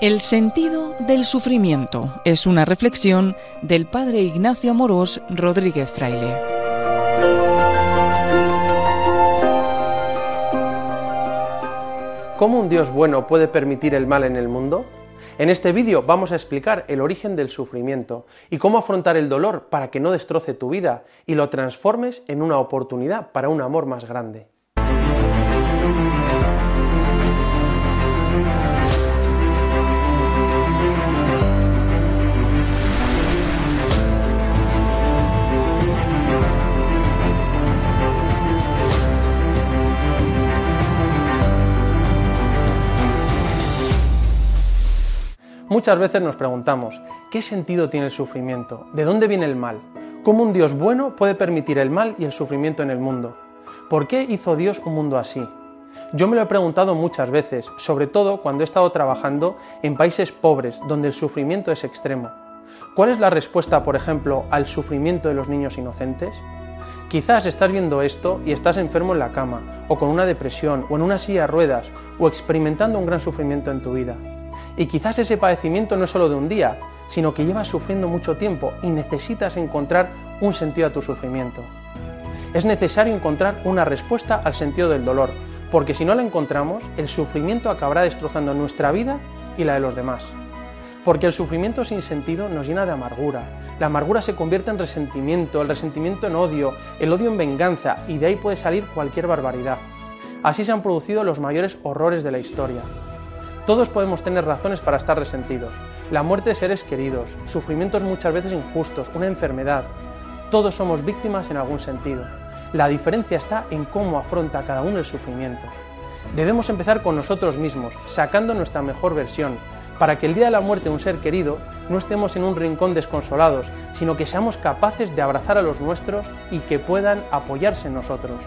El sentido del sufrimiento es una reflexión del padre Ignacio Amorós Rodríguez Fraile. ¿Cómo un Dios bueno puede permitir el mal en el mundo? En este vídeo vamos a explicar el origen del sufrimiento y cómo afrontar el dolor para que no destroce tu vida y lo transformes en una oportunidad para un amor más grande. Muchas veces nos preguntamos, ¿qué sentido tiene el sufrimiento? ¿De dónde viene el mal? ¿Cómo un Dios bueno puede permitir el mal y el sufrimiento en el mundo? ¿Por qué hizo Dios un mundo así? Yo me lo he preguntado muchas veces, sobre todo cuando he estado trabajando en países pobres donde el sufrimiento es extremo. ¿Cuál es la respuesta, por ejemplo, al sufrimiento de los niños inocentes? Quizás estás viendo esto y estás enfermo en la cama, o con una depresión, o en una silla de ruedas, o experimentando un gran sufrimiento en tu vida. Y quizás ese padecimiento no es solo de un día, sino que llevas sufriendo mucho tiempo y necesitas encontrar un sentido a tu sufrimiento. Es necesario encontrar una respuesta al sentido del dolor, porque si no la encontramos, el sufrimiento acabará destrozando nuestra vida y la de los demás. Porque el sufrimiento sin sentido nos llena de amargura. La amargura se convierte en resentimiento, el resentimiento en odio, el odio en venganza, y de ahí puede salir cualquier barbaridad. Así se han producido los mayores horrores de la historia. Todos podemos tener razones para estar resentidos. La muerte de seres queridos, sufrimientos muchas veces injustos, una enfermedad. Todos somos víctimas en algún sentido. La diferencia está en cómo afronta cada uno el sufrimiento. Debemos empezar con nosotros mismos, sacando nuestra mejor versión, para que el día de la muerte de un ser querido no estemos en un rincón desconsolados, sino que seamos capaces de abrazar a los nuestros y que puedan apoyarse en nosotros.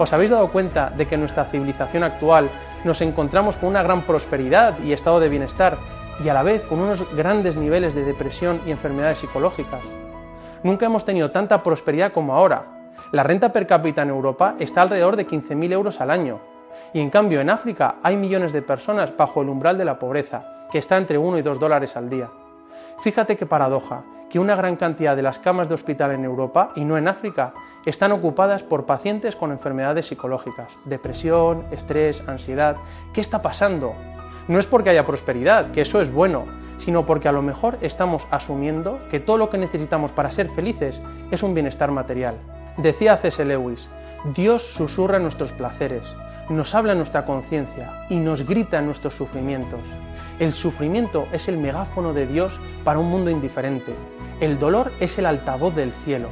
¿Os habéis dado cuenta de que nuestra civilización actual nos encontramos con una gran prosperidad y estado de bienestar y a la vez con unos grandes niveles de depresión y enfermedades psicológicas? Nunca hemos tenido tanta prosperidad como ahora. La renta per cápita en Europa está alrededor de 15.000 euros al año. Y en cambio en África hay millones de personas bajo el umbral de la pobreza, que está entre 1 y 2 dólares al día. Fíjate qué paradoja, que una gran cantidad de las camas de hospital en Europa, y no en África, están ocupadas por pacientes con enfermedades psicológicas, depresión, estrés, ansiedad. ¿Qué está pasando? No es porque haya prosperidad, que eso es bueno, sino porque a lo mejor estamos asumiendo que todo lo que necesitamos para ser felices es un bienestar material. Decía C.S. Lewis, Dios susurra nuestros placeres, nos habla nuestra conciencia y nos grita nuestros sufrimientos. El sufrimiento es el megáfono de Dios para un mundo indiferente. El dolor es el altavoz del cielo.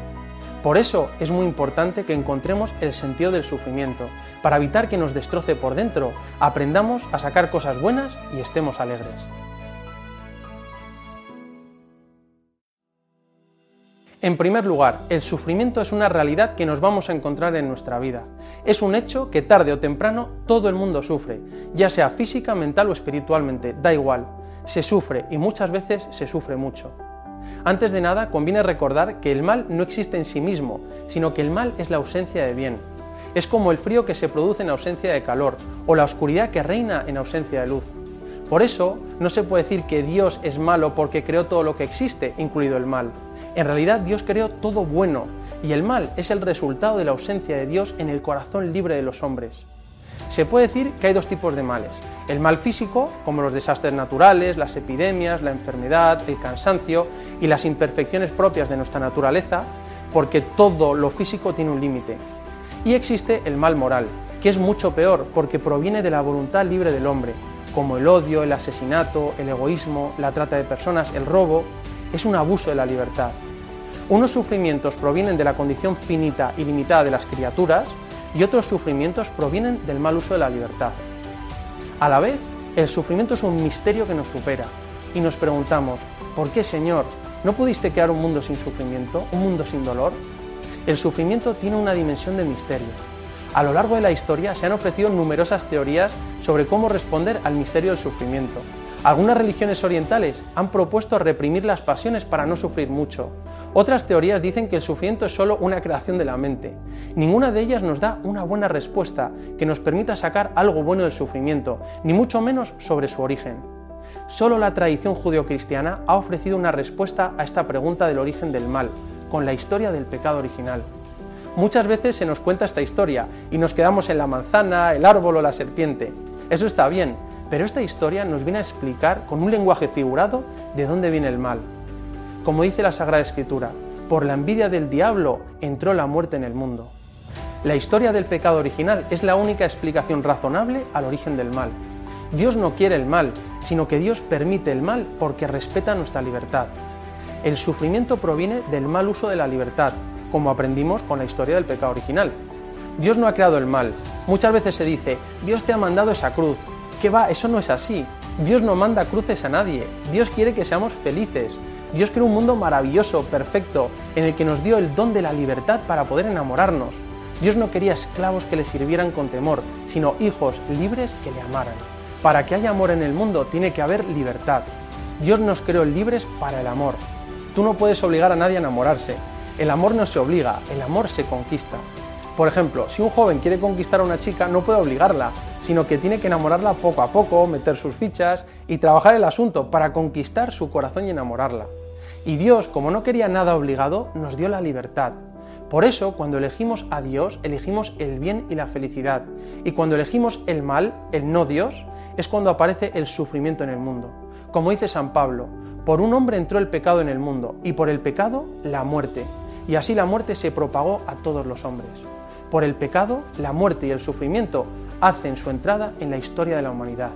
Por eso es muy importante que encontremos el sentido del sufrimiento. Para evitar que nos destroce por dentro, aprendamos a sacar cosas buenas y estemos alegres. En primer lugar, el sufrimiento es una realidad que nos vamos a encontrar en nuestra vida. Es un hecho que tarde o temprano todo el mundo sufre, ya sea física, mental o espiritualmente, da igual. Se sufre y muchas veces se sufre mucho. Antes de nada, conviene recordar que el mal no existe en sí mismo, sino que el mal es la ausencia de bien. Es como el frío que se produce en ausencia de calor, o la oscuridad que reina en ausencia de luz. Por eso, no se puede decir que Dios es malo porque creó todo lo que existe, incluido el mal. En realidad, Dios creó todo bueno, y el mal es el resultado de la ausencia de Dios en el corazón libre de los hombres. Se puede decir que hay dos tipos de males. El mal físico, como los desastres naturales, las epidemias, la enfermedad, el cansancio y las imperfecciones propias de nuestra naturaleza, porque todo lo físico tiene un límite. Y existe el mal moral, que es mucho peor porque proviene de la voluntad libre del hombre, como el odio, el asesinato, el egoísmo, la trata de personas, el robo, es un abuso de la libertad. Unos sufrimientos provienen de la condición finita y limitada de las criaturas, y otros sufrimientos provienen del mal uso de la libertad. A la vez, el sufrimiento es un misterio que nos supera y nos preguntamos, ¿por qué Señor? ¿No pudiste crear un mundo sin sufrimiento, un mundo sin dolor? El sufrimiento tiene una dimensión de misterio. A lo largo de la historia se han ofrecido numerosas teorías sobre cómo responder al misterio del sufrimiento. Algunas religiones orientales han propuesto reprimir las pasiones para no sufrir mucho. Otras teorías dicen que el sufrimiento es solo una creación de la mente. Ninguna de ellas nos da una buena respuesta que nos permita sacar algo bueno del sufrimiento, ni mucho menos sobre su origen. Solo la tradición judeocristiana ha ofrecido una respuesta a esta pregunta del origen del mal, con la historia del pecado original. Muchas veces se nos cuenta esta historia y nos quedamos en la manzana, el árbol o la serpiente. Eso está bien, pero esta historia nos viene a explicar con un lenguaje figurado de dónde viene el mal. Como dice la Sagrada Escritura, por la envidia del diablo entró la muerte en el mundo. La historia del pecado original es la única explicación razonable al origen del mal. Dios no quiere el mal, sino que Dios permite el mal porque respeta nuestra libertad. El sufrimiento proviene del mal uso de la libertad, como aprendimos con la historia del pecado original. Dios no ha creado el mal. Muchas veces se dice, Dios te ha mandado esa cruz, ¿Qué va? Eso no es así. Dios no manda cruces a nadie. Dios quiere que seamos felices. Dios creó un mundo maravilloso, perfecto, en el que nos dio el don de la libertad para poder enamorarnos. Dios no quería esclavos que le sirvieran con temor, sino hijos libres que le amaran. Para que haya amor en el mundo tiene que haber libertad. Dios nos creó libres para el amor. Tú no puedes obligar a nadie a enamorarse. El amor no se obliga, el amor se conquista. Por ejemplo, si un joven quiere conquistar a una chica, no puede obligarla, sino que tiene que enamorarla poco a poco, meter sus fichas y trabajar el asunto para conquistar su corazón y enamorarla. Y Dios, como no quería nada obligado, nos dio la libertad. Por eso, cuando elegimos a Dios, elegimos el bien y la felicidad. Y cuando elegimos el mal, el no Dios, es cuando aparece el sufrimiento en el mundo. Como dice San Pablo, por un hombre entró el pecado en el mundo, y por el pecado la muerte. Y así la muerte se propagó a todos los hombres. Por el pecado, la muerte y el sufrimiento hacen su entrada en la historia de la humanidad.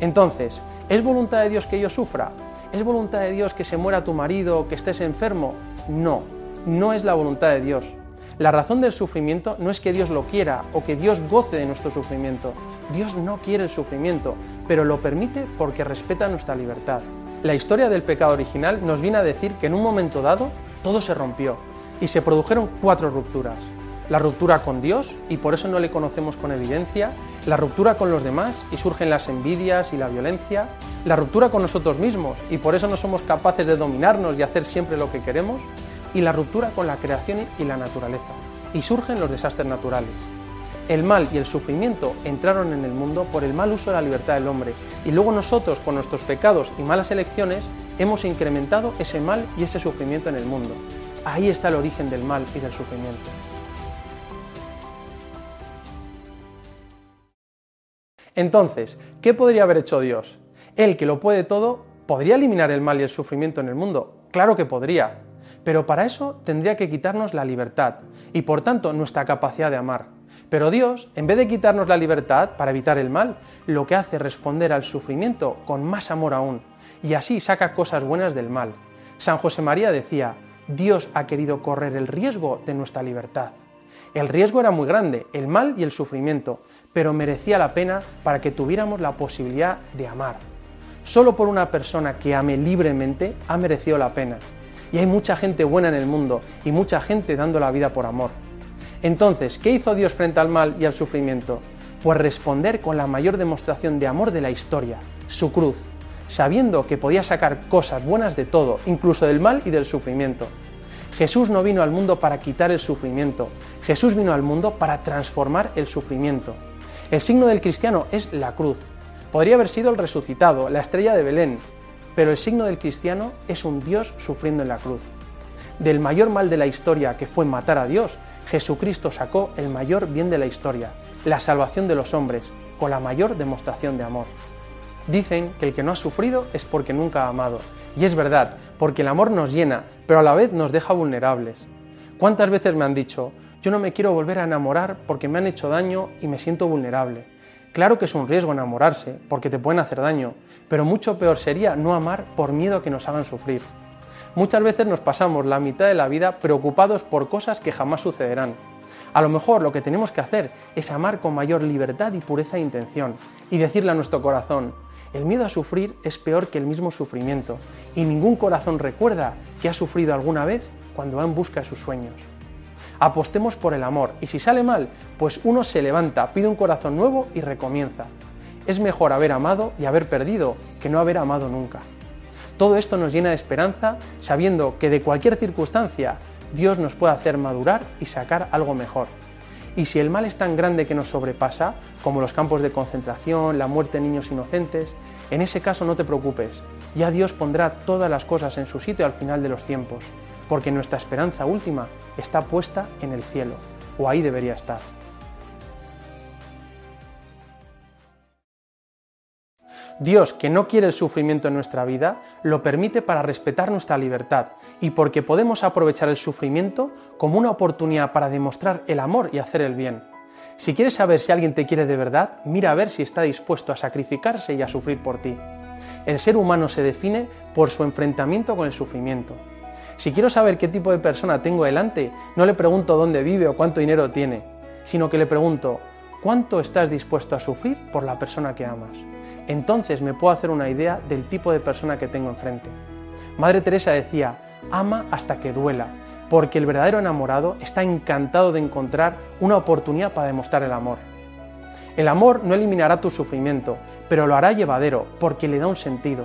Entonces, ¿es voluntad de Dios que yo sufra? ¿Es voluntad de Dios que se muera tu marido o que estés enfermo? No, no es la voluntad de Dios. La razón del sufrimiento no es que Dios lo quiera o que Dios goce de nuestro sufrimiento. Dios no quiere el sufrimiento, pero lo permite porque respeta nuestra libertad. La historia del pecado original nos viene a decir que en un momento dado todo se rompió y se produjeron cuatro rupturas la ruptura con Dios y por eso no le conocemos con evidencia, la ruptura con los demás y surgen las envidias y la violencia, la ruptura con nosotros mismos y por eso no somos capaces de dominarnos y hacer siempre lo que queremos, y la ruptura con la creación y la naturaleza, y surgen los desastres naturales. El mal y el sufrimiento entraron en el mundo por el mal uso de la libertad del hombre, y luego nosotros, con nuestros pecados y malas elecciones, hemos incrementado ese mal y ese sufrimiento en el mundo. Ahí está el origen del mal y del sufrimiento. Entonces, ¿qué podría haber hecho Dios? Él, que lo puede todo, ¿podría eliminar el mal y el sufrimiento en el mundo? Claro que podría, pero para eso tendría que quitarnos la libertad y por tanto nuestra capacidad de amar. Pero Dios, en vez de quitarnos la libertad para evitar el mal, lo que hace es responder al sufrimiento con más amor aún, y así saca cosas buenas del mal. San José María decía, Dios ha querido correr el riesgo de nuestra libertad. El riesgo era muy grande, el mal y el sufrimiento, pero merecía la pena para que tuviéramos la posibilidad de amar. Solo por una persona que ame libremente ha merecido la pena. Y hay mucha gente buena en el mundo y mucha gente dando la vida por amor. Entonces, ¿qué hizo Dios frente al mal y al sufrimiento? Pues responder con la mayor demostración de amor de la historia, su cruz, sabiendo que podía sacar cosas buenas de todo, incluso del mal y del sufrimiento. Jesús no vino al mundo para quitar el sufrimiento, Jesús vino al mundo para transformar el sufrimiento. El signo del cristiano es la cruz. Podría haber sido el resucitado, la estrella de Belén, pero el signo del cristiano es un Dios sufriendo en la cruz. Del mayor mal de la historia, que fue matar a Dios, Jesucristo sacó el mayor bien de la historia, la salvación de los hombres, con la mayor demostración de amor. Dicen que el que no ha sufrido es porque nunca ha amado. Y es verdad, porque el amor nos llena, pero a la vez nos deja vulnerables. ¿Cuántas veces me han dicho, yo no me quiero volver a enamorar porque me han hecho daño y me siento vulnerable. Claro que es un riesgo enamorarse, porque te pueden hacer daño, pero mucho peor sería no amar por miedo a que nos hagan sufrir. Muchas veces nos pasamos la mitad de la vida preocupados por cosas que jamás sucederán. A lo mejor lo que tenemos que hacer es amar con mayor libertad y pureza de intención y decirle a nuestro corazón, el miedo a sufrir es peor que el mismo sufrimiento y ningún corazón recuerda que ha sufrido alguna vez cuando va en busca de sus sueños. Apostemos por el amor y si sale mal, pues uno se levanta, pide un corazón nuevo y recomienza. Es mejor haber amado y haber perdido que no haber amado nunca. Todo esto nos llena de esperanza sabiendo que de cualquier circunstancia Dios nos puede hacer madurar y sacar algo mejor. Y si el mal es tan grande que nos sobrepasa, como los campos de concentración, la muerte de niños inocentes, en ese caso no te preocupes, ya Dios pondrá todas las cosas en su sitio al final de los tiempos, porque nuestra esperanza última está puesta en el cielo, o ahí debería estar. Dios, que no quiere el sufrimiento en nuestra vida, lo permite para respetar nuestra libertad y porque podemos aprovechar el sufrimiento como una oportunidad para demostrar el amor y hacer el bien. Si quieres saber si alguien te quiere de verdad, mira a ver si está dispuesto a sacrificarse y a sufrir por ti. El ser humano se define por su enfrentamiento con el sufrimiento. Si quiero saber qué tipo de persona tengo delante, no le pregunto dónde vive o cuánto dinero tiene, sino que le pregunto, ¿cuánto estás dispuesto a sufrir por la persona que amas? Entonces me puedo hacer una idea del tipo de persona que tengo enfrente. Madre Teresa decía, ama hasta que duela, porque el verdadero enamorado está encantado de encontrar una oportunidad para demostrar el amor. El amor no eliminará tu sufrimiento, pero lo hará llevadero, porque le da un sentido.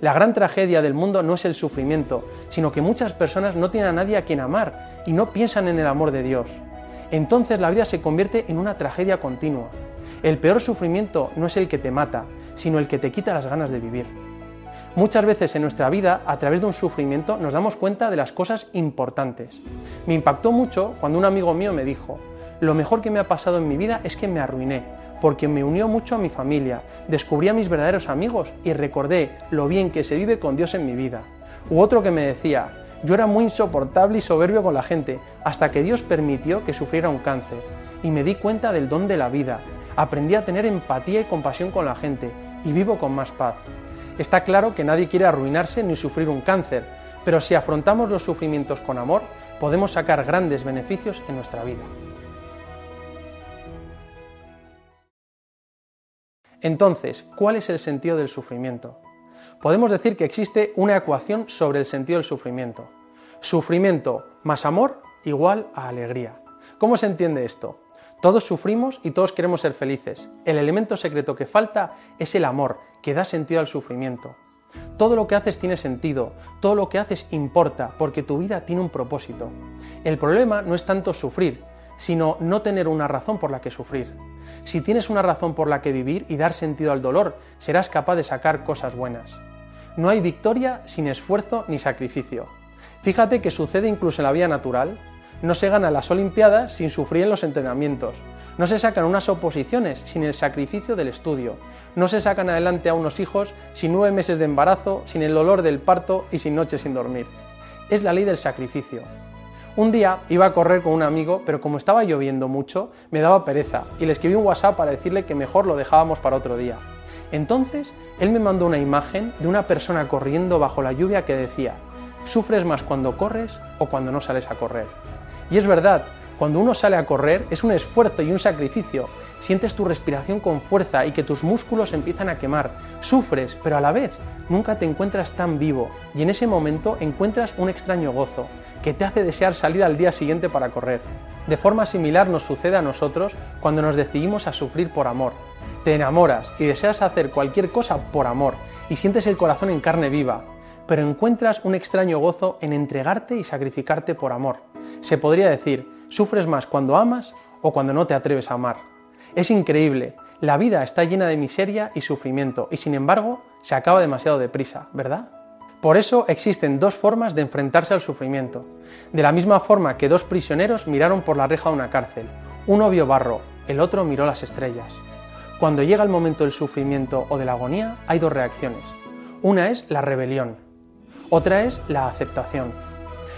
La gran tragedia del mundo no es el sufrimiento, sino que muchas personas no tienen a nadie a quien amar y no piensan en el amor de Dios. Entonces la vida se convierte en una tragedia continua. El peor sufrimiento no es el que te mata, sino el que te quita las ganas de vivir. Muchas veces en nuestra vida, a través de un sufrimiento, nos damos cuenta de las cosas importantes. Me impactó mucho cuando un amigo mío me dijo, lo mejor que me ha pasado en mi vida es que me arruiné, porque me unió mucho a mi familia, descubrí a mis verdaderos amigos y recordé lo bien que se vive con Dios en mi vida. U otro que me decía, yo era muy insoportable y soberbio con la gente, hasta que Dios permitió que sufriera un cáncer, y me di cuenta del don de la vida. Aprendí a tener empatía y compasión con la gente, y vivo con más paz. Está claro que nadie quiere arruinarse ni sufrir un cáncer, pero si afrontamos los sufrimientos con amor, podemos sacar grandes beneficios en nuestra vida. Entonces, ¿cuál es el sentido del sufrimiento? Podemos decir que existe una ecuación sobre el sentido del sufrimiento. Sufrimiento más amor igual a alegría. ¿Cómo se entiende esto? Todos sufrimos y todos queremos ser felices. El elemento secreto que falta es el amor, que da sentido al sufrimiento. Todo lo que haces tiene sentido, todo lo que haces importa, porque tu vida tiene un propósito. El problema no es tanto sufrir, sino no tener una razón por la que sufrir. Si tienes una razón por la que vivir y dar sentido al dolor, serás capaz de sacar cosas buenas. No hay victoria sin esfuerzo ni sacrificio. Fíjate que sucede incluso en la vida natural. No se gana las Olimpiadas sin sufrir en los entrenamientos. No se sacan unas oposiciones sin el sacrificio del estudio. No se sacan adelante a unos hijos sin nueve meses de embarazo, sin el dolor del parto y sin noches sin dormir. Es la ley del sacrificio. Un día iba a correr con un amigo, pero como estaba lloviendo mucho, me daba pereza y le escribí un WhatsApp para decirle que mejor lo dejábamos para otro día. Entonces, él me mandó una imagen de una persona corriendo bajo la lluvia que decía, ¿sufres más cuando corres o cuando no sales a correr? Y es verdad, cuando uno sale a correr es un esfuerzo y un sacrificio. Sientes tu respiración con fuerza y que tus músculos empiezan a quemar. Sufres, pero a la vez nunca te encuentras tan vivo y en ese momento encuentras un extraño gozo que te hace desear salir al día siguiente para correr. De forma similar nos sucede a nosotros cuando nos decidimos a sufrir por amor. Te enamoras y deseas hacer cualquier cosa por amor y sientes el corazón en carne viva, pero encuentras un extraño gozo en entregarte y sacrificarte por amor. Se podría decir, sufres más cuando amas o cuando no te atreves a amar. Es increíble, la vida está llena de miseria y sufrimiento y sin embargo se acaba demasiado deprisa, ¿verdad? Por eso existen dos formas de enfrentarse al sufrimiento. De la misma forma que dos prisioneros miraron por la reja de una cárcel. Uno vio barro, el otro miró las estrellas. Cuando llega el momento del sufrimiento o de la agonía, hay dos reacciones. Una es la rebelión, otra es la aceptación.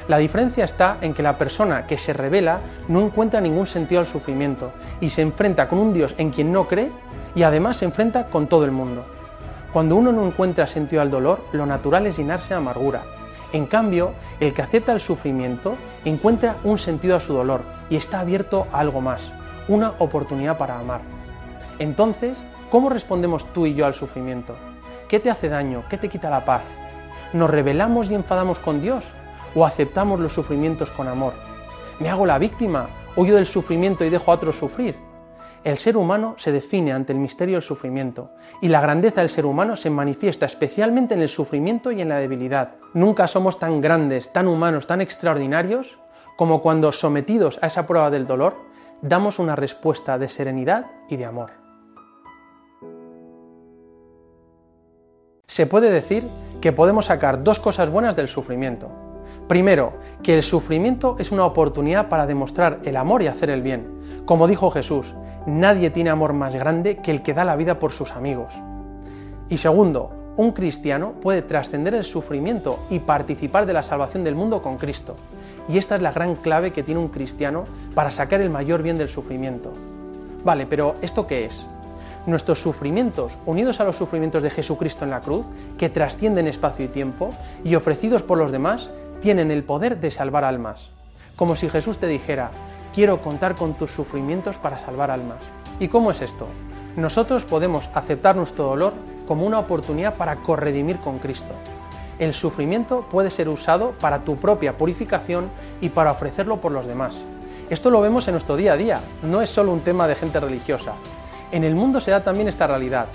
La diferencia está en que la persona que se revela no encuentra ningún sentido al sufrimiento y se enfrenta con un Dios en quien no cree y además se enfrenta con todo el mundo. Cuando uno no encuentra sentido al dolor, lo natural es llenarse de amargura. En cambio, el que acepta el sufrimiento encuentra un sentido a su dolor y está abierto a algo más, una oportunidad para amar. Entonces, ¿cómo respondemos tú y yo al sufrimiento? ¿Qué te hace daño? ¿Qué te quita la paz? ¿Nos rebelamos y enfadamos con Dios? ¿O aceptamos los sufrimientos con amor? ¿Me hago la víctima? ¿Huyo del sufrimiento y dejo a otros sufrir? El ser humano se define ante el misterio del sufrimiento, y la grandeza del ser humano se manifiesta especialmente en el sufrimiento y en la debilidad. Nunca somos tan grandes, tan humanos, tan extraordinarios como cuando, sometidos a esa prueba del dolor, damos una respuesta de serenidad y de amor. Se puede decir que podemos sacar dos cosas buenas del sufrimiento. Primero, que el sufrimiento es una oportunidad para demostrar el amor y hacer el bien. Como dijo Jesús, nadie tiene amor más grande que el que da la vida por sus amigos. Y segundo, un cristiano puede trascender el sufrimiento y participar de la salvación del mundo con Cristo. Y esta es la gran clave que tiene un cristiano para sacar el mayor bien del sufrimiento. Vale, pero ¿esto qué es? Nuestros sufrimientos, unidos a los sufrimientos de Jesucristo en la cruz, que trascienden espacio y tiempo, y ofrecidos por los demás, tienen el poder de salvar almas. Como si Jesús te dijera, quiero contar con tus sufrimientos para salvar almas. ¿Y cómo es esto? Nosotros podemos aceptar nuestro dolor como una oportunidad para corredimir con Cristo. El sufrimiento puede ser usado para tu propia purificación y para ofrecerlo por los demás. Esto lo vemos en nuestro día a día, no es solo un tema de gente religiosa. En el mundo se da también esta realidad.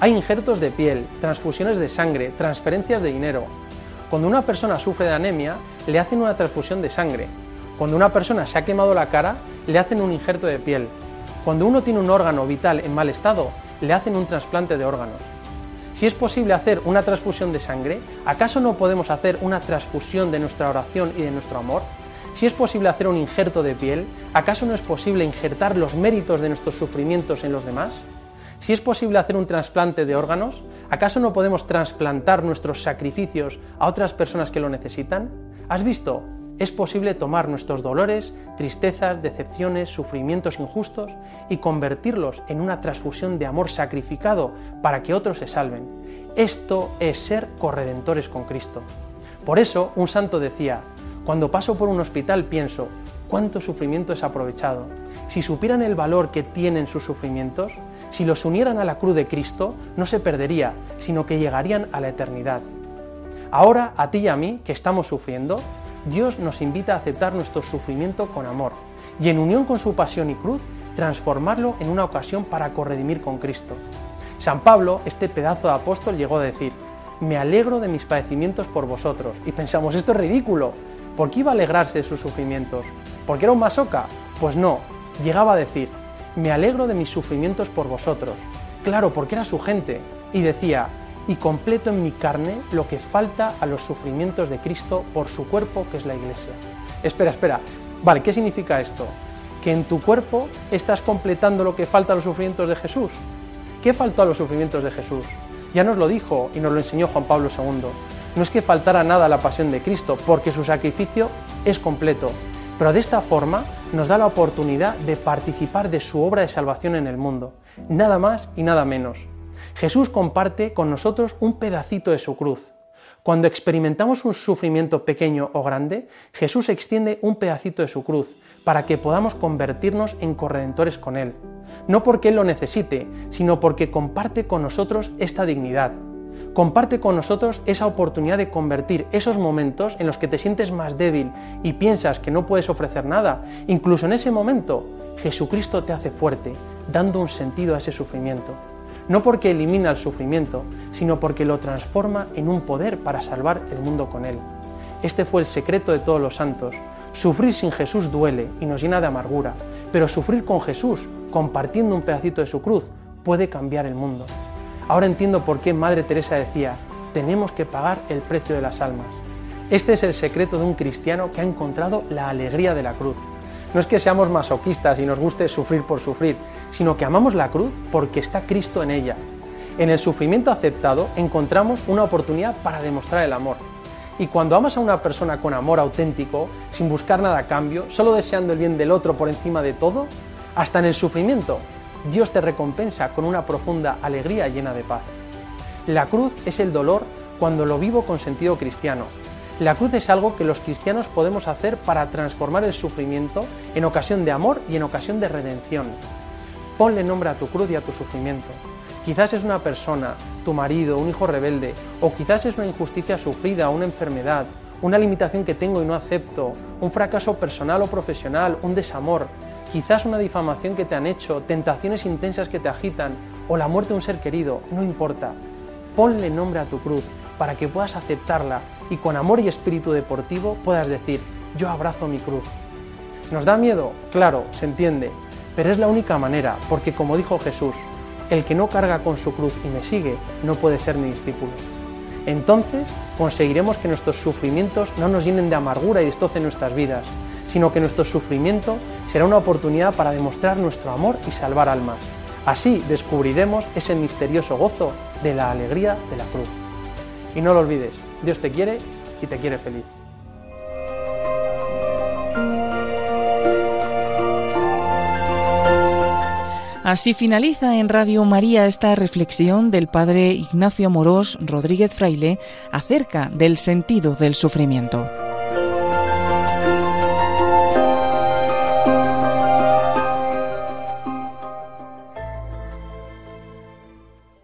Hay injertos de piel, transfusiones de sangre, transferencias de dinero. Cuando una persona sufre de anemia, le hacen una transfusión de sangre. Cuando una persona se ha quemado la cara, le hacen un injerto de piel. Cuando uno tiene un órgano vital en mal estado, le hacen un trasplante de órganos. Si es posible hacer una transfusión de sangre, ¿acaso no podemos hacer una transfusión de nuestra oración y de nuestro amor? Si es posible hacer un injerto de piel, ¿acaso no es posible injertar los méritos de nuestros sufrimientos en los demás? Si es posible hacer un trasplante de órganos, ¿acaso no podemos trasplantar nuestros sacrificios a otras personas que lo necesitan? ¿Has visto? Es posible tomar nuestros dolores, tristezas, decepciones, sufrimientos injustos y convertirlos en una transfusión de amor sacrificado para que otros se salven. Esto es ser corredentores con Cristo. Por eso un santo decía, cuando paso por un hospital pienso, ¿cuánto sufrimiento es aprovechado? Si supieran el valor que tienen sus sufrimientos, si los unieran a la cruz de Cristo, no se perdería, sino que llegarían a la eternidad. Ahora, a ti y a mí, que estamos sufriendo, Dios nos invita a aceptar nuestro sufrimiento con amor y en unión con su pasión y cruz, transformarlo en una ocasión para corredimir con Cristo. San Pablo, este pedazo de apóstol, llegó a decir, me alegro de mis padecimientos por vosotros. Y pensamos, esto es ridículo. ¿Por qué iba a alegrarse de sus sufrimientos? ¿Porque era un masoca? Pues no, llegaba a decir, me alegro de mis sufrimientos por vosotros. Claro, porque era su gente. Y decía, y completo en mi carne lo que falta a los sufrimientos de Cristo por su cuerpo que es la iglesia. Espera, espera. Vale, ¿qué significa esto? Que en tu cuerpo estás completando lo que falta a los sufrimientos de Jesús. ¿Qué faltó a los sufrimientos de Jesús? Ya nos lo dijo y nos lo enseñó Juan Pablo II. No es que faltara nada a la pasión de Cristo, porque su sacrificio es completo. Pero de esta forma nos da la oportunidad de participar de su obra de salvación en el mundo. Nada más y nada menos. Jesús comparte con nosotros un pedacito de su cruz. Cuando experimentamos un sufrimiento pequeño o grande, Jesús extiende un pedacito de su cruz para que podamos convertirnos en corredentores con Él. No porque Él lo necesite, sino porque comparte con nosotros esta dignidad. Comparte con nosotros esa oportunidad de convertir esos momentos en los que te sientes más débil y piensas que no puedes ofrecer nada. Incluso en ese momento, Jesucristo te hace fuerte, dando un sentido a ese sufrimiento no porque elimina el sufrimiento, sino porque lo transforma en un poder para salvar el mundo con él. Este fue el secreto de todos los santos. Sufrir sin Jesús duele y nos llena de amargura, pero sufrir con Jesús, compartiendo un pedacito de su cruz, puede cambiar el mundo. Ahora entiendo por qué Madre Teresa decía, tenemos que pagar el precio de las almas. Este es el secreto de un cristiano que ha encontrado la alegría de la cruz. No es que seamos masoquistas y nos guste sufrir por sufrir, sino que amamos la cruz porque está Cristo en ella. En el sufrimiento aceptado encontramos una oportunidad para demostrar el amor. Y cuando amas a una persona con amor auténtico, sin buscar nada a cambio, solo deseando el bien del otro por encima de todo, hasta en el sufrimiento, Dios te recompensa con una profunda alegría llena de paz. La cruz es el dolor cuando lo vivo con sentido cristiano, la cruz es algo que los cristianos podemos hacer para transformar el sufrimiento en ocasión de amor y en ocasión de redención. Ponle nombre a tu cruz y a tu sufrimiento. Quizás es una persona, tu marido, un hijo rebelde, o quizás es una injusticia sufrida, una enfermedad, una limitación que tengo y no acepto, un fracaso personal o profesional, un desamor. quizás una difamación que te han hecho, tentaciones intensas que te agitan o la muerte de un ser querido, no importa. Ponle nombre a tu cruz para que puedas aceptarla y con amor y espíritu deportivo puedas decir, yo abrazo mi cruz. ¿Nos da miedo? Claro, se entiende, pero es la única manera, porque como dijo Jesús, el que no carga con su cruz y me sigue no puede ser mi discípulo. Entonces conseguiremos que nuestros sufrimientos no nos llenen de amargura y destrocen nuestras vidas, sino que nuestro sufrimiento será una oportunidad para demostrar nuestro amor y salvar almas. Así descubriremos ese misterioso gozo de la alegría de la cruz. Y no lo olvides, Dios te quiere y te quiere feliz. Así finaliza en Radio María esta reflexión del padre Ignacio Morós Rodríguez Fraile acerca del sentido del sufrimiento.